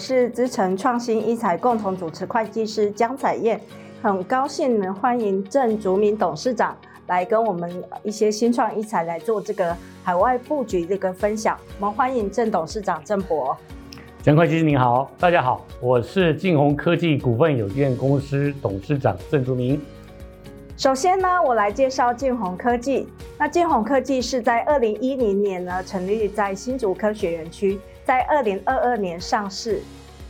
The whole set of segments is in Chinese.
是资诚创新一材共同主持会计师江彩燕，很高兴能欢迎郑竹明董事长来跟我们一些新创医材来做这个海外布局这个分享。我们欢迎郑董事长郑博。江会计师您好，大家好，我是晋宏科技股份有限公司董事长郑竹明。首先呢，我来介绍晋宏科技。那晋宏科技是在二零一零年呢成立在新竹科学园区，在二零二二年上市。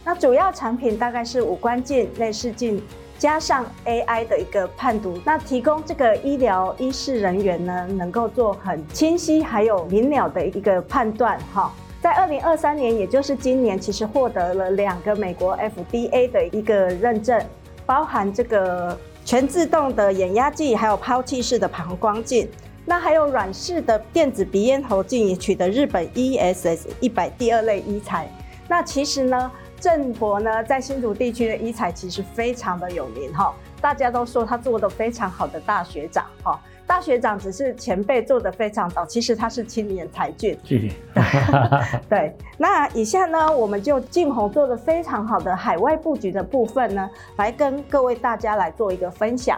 那主要产品大概是五官镜、内视镜，加上 AI 的一个判读，那提供这个医疗医事人员呢能够做很清晰还有明了的一个判断。哈，在二零二三年，也就是今年，其实获得了两个美国 FDA 的一个认证，包含这个。全自动的眼压计，还有抛弃式的膀胱镜，那还有软式的电子鼻咽喉镜，也取得日本 ESS 一百第二类医材。那其实呢，郑博呢在新竹地区的医材其实非常的有名哈，大家都说他做的非常好的大学长哈。大学长只是前辈做的非常早，其实他是青年才俊。谢谢。对，那以下呢，我们就晋鸿做的非常好的海外布局的部分呢，来跟各位大家来做一个分享。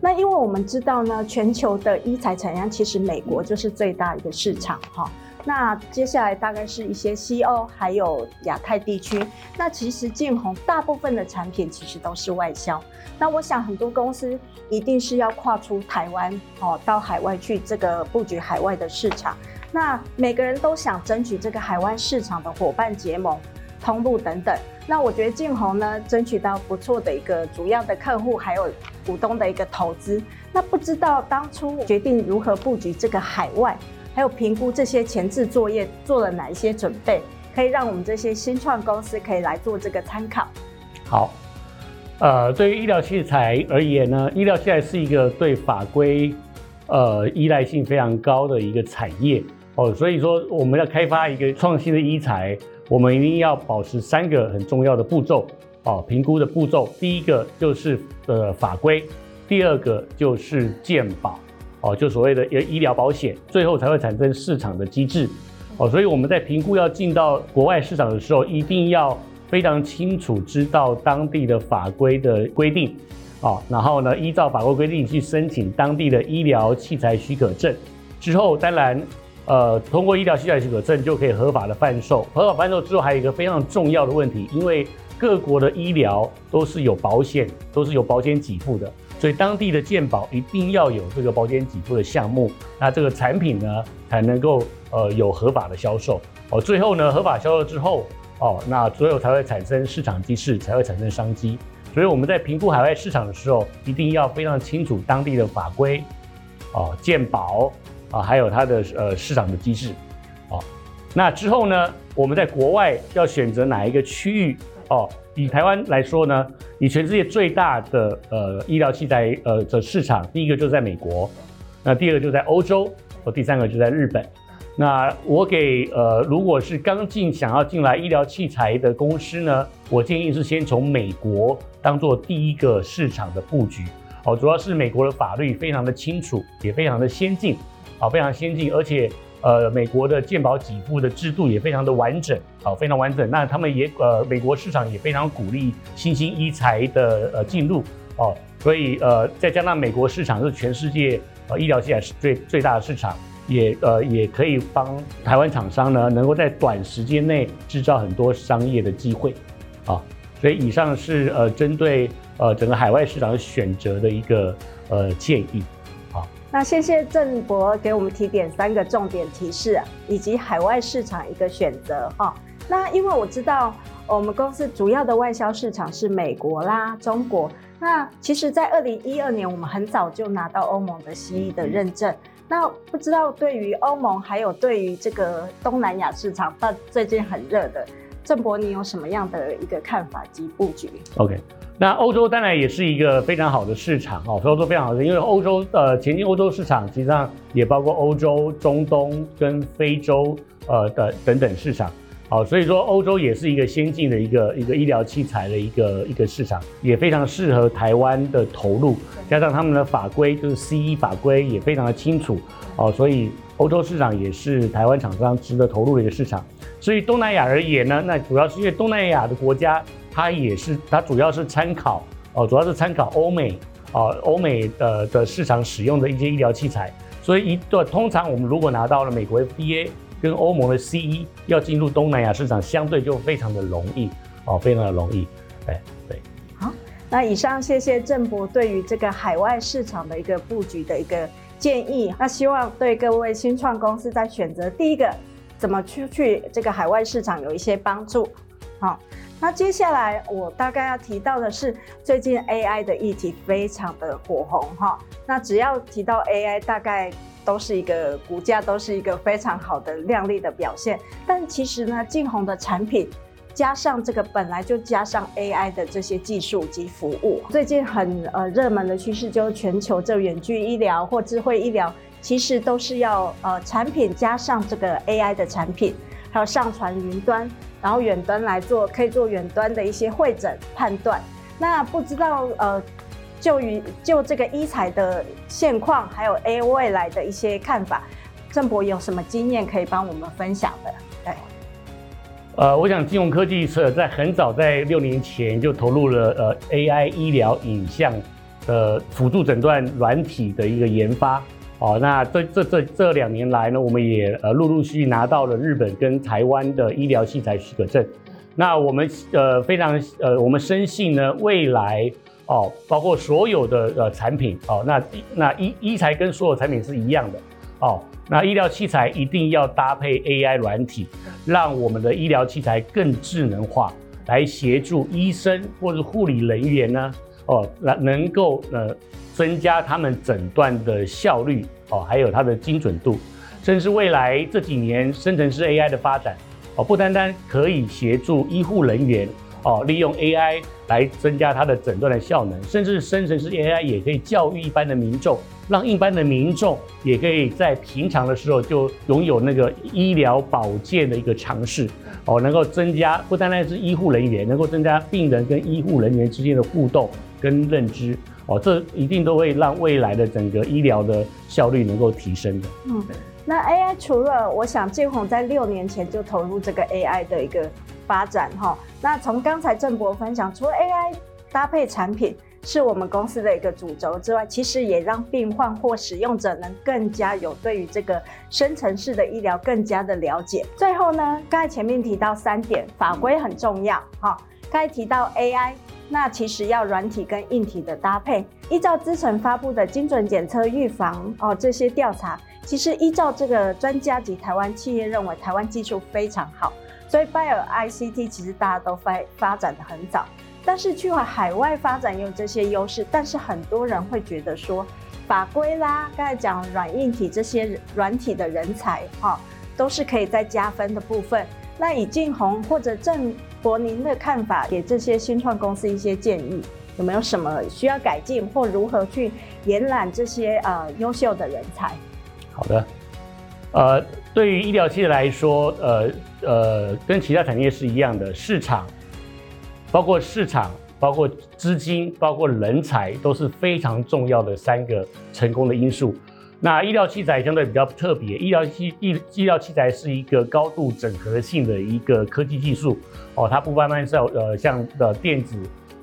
那因为我们知道呢，全球的医材产量其实美国就是最大一个市场哈。那接下来大概是一些西欧还有亚太地区。那其实晋鸿大部分的产品其实都是外销。那我想很多公司一定是要跨出台湾哦，到海外去这个布局海外的市场。那每个人都想争取这个海外市场的伙伴结盟、通路等等。那我觉得晋宏呢，争取到不错的一个主要的客户还有股东的一个投资。那不知道当初决定如何布局这个海外？还有评估这些前置作业做了哪一些准备，可以让我们这些新创公司可以来做这个参考。好，呃，对于医疗器材而言呢，医疗器材是一个对法规呃依赖性非常高的一个产业哦，所以说我们要开发一个创新的医材，我们一定要保持三个很重要的步骤哦，评估的步骤，第一个就是呃法规，第二个就是健保。哦，就所谓的医疗保险，最后才会产生市场的机制。哦，所以我们在评估要进到国外市场的时候，一定要非常清楚知道当地的法规的规定。哦，然后呢，依照法规规定去申请当地的医疗器材许可证。之后，当然，呃，通过医疗器材许可证就可以合法的贩售。合法贩售之后，还有一个非常重要的问题，因为各国的医疗都是有保险，都是有保险给付的。所以当地的健保一定要有这个保险给付的项目，那这个产品呢才能够呃有合法的销售哦。最后呢，合法销售之后哦，那最后才会产生市场机制，才会产生商机。所以我们在评估海外市场的时候，一定要非常清楚当地的法规哦、健保啊，还有它的呃市场的机制哦。那之后呢，我们在国外要选择哪一个区域哦？以台湾来说呢，以全世界最大的呃医疗器材呃的市场，第一个就在美国，那第二个就在欧洲，和第三个就在日本。那我给呃如果是刚进想要进来医疗器材的公司呢，我建议是先从美国当做第一个市场的布局哦，主要是美国的法律非常的清楚，也非常的先进，啊非常先进，而且。呃，美国的健保给付的制度也非常的完整，好，非常完整。那他们也呃，美国市场也非常鼓励新兴医材的呃进入哦，所以呃，再加上美国市场是全世界呃医疗器材是最最大的市场，也呃也可以帮台湾厂商呢能够在短时间内制造很多商业的机会，啊，所以以上是呃针对呃整个海外市场选择的一个呃建议。那谢谢郑博给我们提点三个重点提示，以及海外市场一个选择哈。那因为我知道我们公司主要的外销市场是美国啦、中国。那其实，在二零一二年，我们很早就拿到欧盟的 CE 的认证。那不知道对于欧盟，还有对于这个东南亚市场，到最近很热的，郑博，你有什么样的一个看法及布局？OK。那欧洲当然也是一个非常好的市场哦，欧洲非常好的，因为欧洲呃前进欧洲市场，实际上也包括欧洲、中东跟非洲呃的等等市场，好，所以说欧洲也是一个先进的一个一个医疗器材的一个一个市场，也非常适合台湾的投入，加上他们的法规就是 CE 法规也非常的清楚，哦，所以欧洲市场也是台湾厂商值得投入的一个市场。所以东南亚而言呢，那主要是因为东南亚的国家，它也是它主要是参考哦，主要是参考欧美哦，欧美的的市场使用的一些医疗器材。所以一段通常我们如果拿到了美国 FDA 跟欧盟的 CE，要进入东南亚市场，相对就非常的容易哦，非常的容易。对对。好，那以上谢谢郑博对于这个海外市场的一个布局的一个建议。那希望对各位新创公司在选择第一个怎么去去这个海外市场有一些帮助。好，那接下来我大概要提到的是，最近 AI 的议题非常的火红哈。那只要提到 AI，大概都是一个股价都是一个非常好的亮丽的表现。但其实呢，晋红的产品加上这个本来就加上 AI 的这些技术及服务，最近很呃热门的趋势就是全球这远距医疗或智慧医疗，其实都是要呃产品加上这个 AI 的产品，还有上传云端。然后远端来做，可以做远端的一些会诊判断。那不知道呃，就于就这个医材的现况，还有 AI 未来的一些看法，郑博有什么经验可以帮我们分享的？对，呃，我想金融科技是在很早在六年前就投入了呃 AI 医疗影像的辅助诊断软体的一个研发。哦，那这这这这两年来呢，我们也呃陆陆续续拿到了日本跟台湾的医疗器材许可证。那我们呃非常呃我们深信呢，未来哦，包括所有的呃产品哦，那那医医材跟所有产品是一样的哦。那医疗器材一定要搭配 AI 软体，让我们的医疗器材更智能化，来协助医生或者护理人员呢哦，来能够呃。增加他们诊断的效率哦，还有它的精准度，甚至未来这几年生成式 AI 的发展哦，不单单可以协助医护人员哦，利用 AI 来增加它的诊断的效能，甚至生成式 AI 也可以教育一般的民众，让一般的民众也可以在平常的时候就拥有那个医疗保健的一个常识哦，能够增加不单单是医护人员，能够增加病人跟医护人员之间的互动跟认知。哦，这一定都会让未来的整个医疗的效率能够提升的。嗯，那 AI 除了我想建宏在六年前就投入这个 AI 的一个发展哈，那从刚才郑博分享，除了 AI 搭配产品是我们公司的一个主轴之外，其实也让病患或使用者能更加有对于这个深层式的医疗更加的了解。最后呢，刚才前面提到三点，法规很重要哈，刚才提到 AI。那其实要软体跟硬体的搭配，依照资诚发布的精准检测预防哦，这些调查，其实依照这个专家及台湾企业认为，台湾技术非常好，所以 Bio ICT 其实大家都发发展得很早，但是去往海外发展有这些优势，但是很多人会觉得说法规啦，刚才讲软硬体这些软体的人才哈、哦，都是可以再加分的部分。那以晋宏或者正博您的看法，给这些新创公司一些建议，有没有什么需要改进或如何去延揽这些呃优秀的人才？好的，呃，对于医疗器械来说，呃呃，跟其他产业是一样的，市场，包括市场，包括资金，包括人才，都是非常重要的三个成功的因素。那医疗器材相对比较特别，医疗器医医疗器材是一个高度整合性的一个科技技术哦，它不单单是呃像的电子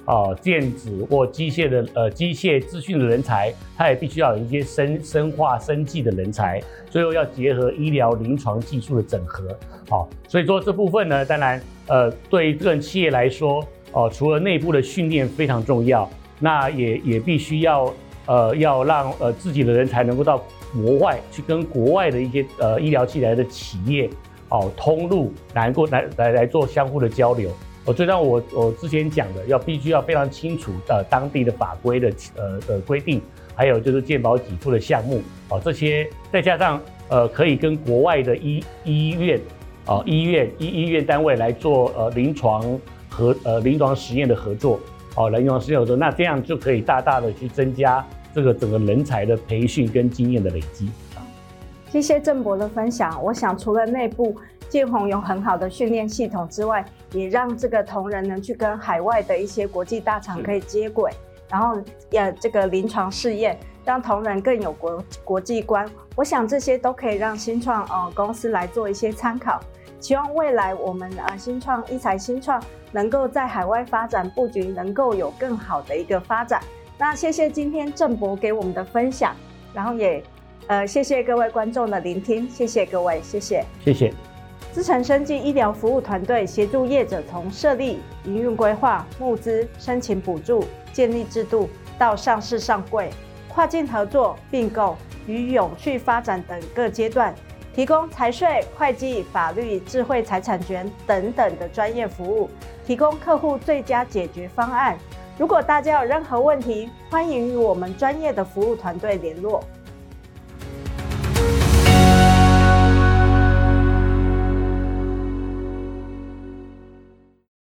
啊、电子或机械的呃机械资讯的人才，它也必须要有一些生生化生技的人才，最后要结合医疗临床技术的整合，好、哦，所以说这部分呢，当然呃对于个人企业来说哦，除了内部的训练非常重要，那也也必须要。呃，要让呃自己的人才能够到国外去跟国外的一些呃医疗器材的企业哦通路，来过来来来做相互的交流。哦，就像我我之前讲的，要必须要非常清楚呃当地的法规的呃的规定，还有就是健保给付的项目哦，这些再加上呃可以跟国外的医医院啊医院医医院单位来做呃临床和呃临床实验的合作。哦，人员是有的，那这样就可以大大的去增加这个整个人才的培训跟经验的累积。谢谢郑博的分享。我想除了内部建宏有很好的训练系统之外，也让这个同仁能去跟海外的一些国际大厂可以接轨，然后也这个临床试验，让同仁更有国国际观。我想这些都可以让新创呃公司来做一些参考。希望未来我们呃新创一材新创能够在海外发展布局，能够有更好的一个发展。那谢谢今天郑博给我们的分享，然后也呃谢谢各位观众的聆听，谢谢各位，谢谢，谢谢。资诚生技医疗服务团队协助业者从设立、营运规划、募资、申请补助、建立制度到上市上柜，跨境合作、并购与永续发展等各阶段，提供财税、会计、法律、智慧财产权等等的专业服务，提供客户最佳解决方案。如果大家有任何问题，欢迎与我们专业的服务团队联络。